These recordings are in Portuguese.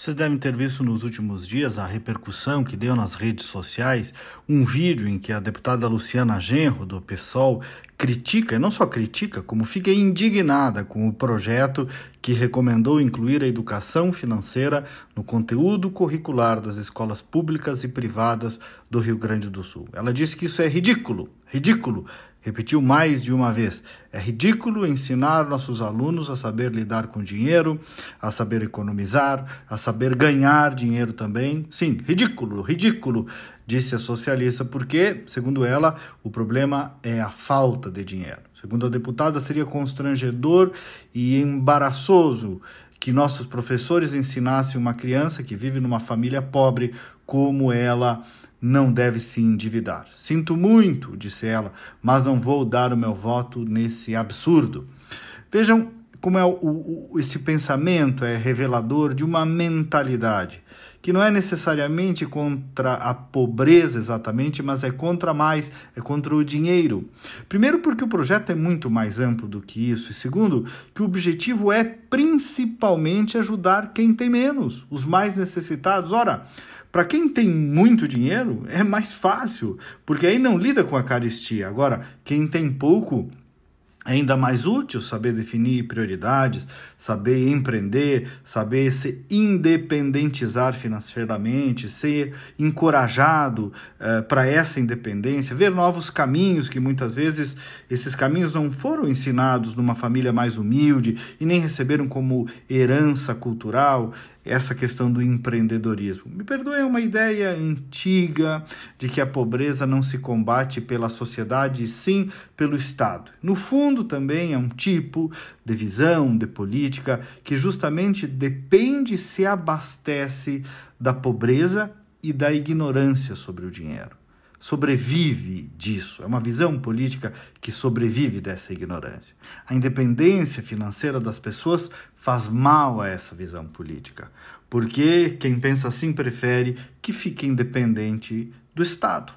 Vocês devem ter visto nos últimos dias a repercussão que deu nas redes sociais um vídeo em que a deputada Luciana Genro, do PSOL, critica, e não só critica, como fica indignada com o projeto que recomendou incluir a educação financeira no conteúdo curricular das escolas públicas e privadas do Rio Grande do Sul. Ela disse que isso é ridículo, ridículo, Repetiu mais de uma vez: é ridículo ensinar nossos alunos a saber lidar com dinheiro, a saber economizar, a saber ganhar dinheiro também. Sim, ridículo, ridículo, disse a socialista, porque, segundo ela, o problema é a falta de dinheiro. Segundo a deputada, seria constrangedor e embaraçoso que nossos professores ensinassem uma criança que vive numa família pobre como ela não deve se endividar. Sinto muito, disse ela, mas não vou dar o meu voto nesse absurdo. Vejam como é o, o, esse pensamento é revelador de uma mentalidade que não é necessariamente contra a pobreza exatamente, mas é contra mais, é contra o dinheiro. Primeiro, porque o projeto é muito mais amplo do que isso, e segundo, que o objetivo é principalmente ajudar quem tem menos, os mais necessitados. Ora, para quem tem muito dinheiro, é mais fácil, porque aí não lida com a caristia. Agora, quem tem pouco, é ainda mais útil saber definir prioridades, saber empreender, saber se independentizar financeiramente, ser encorajado uh, para essa independência, ver novos caminhos que muitas vezes esses caminhos não foram ensinados numa família mais humilde e nem receberam como herança cultural essa questão do empreendedorismo. Me perdoe, é uma ideia antiga de que a pobreza não se combate pela sociedade, sim pelo Estado. No fundo, também é um tipo de visão, de política, que justamente depende se abastece da pobreza e da ignorância sobre o dinheiro sobrevive disso. É uma visão política que sobrevive dessa ignorância. A independência financeira das pessoas faz mal a essa visão política, porque quem pensa assim prefere que fique independente do Estado.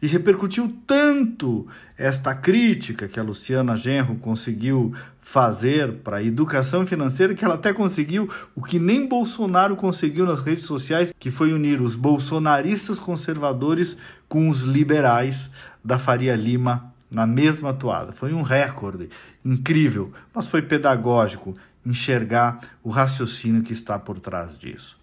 E repercutiu tanto esta crítica que a Luciana Genro conseguiu fazer para a educação financeira que ela até conseguiu o que nem Bolsonaro conseguiu nas redes sociais, que foi unir os bolsonaristas conservadores com os liberais da Faria Lima na mesma toada. Foi um recorde incrível, mas foi pedagógico enxergar o raciocínio que está por trás disso.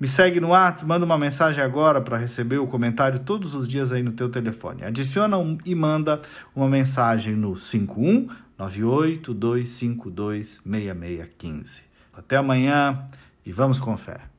Me segue no WhatsApp, manda uma mensagem agora para receber o comentário todos os dias aí no teu telefone. Adiciona um, e manda uma mensagem no 51 982526615. Até amanhã e vamos com fé.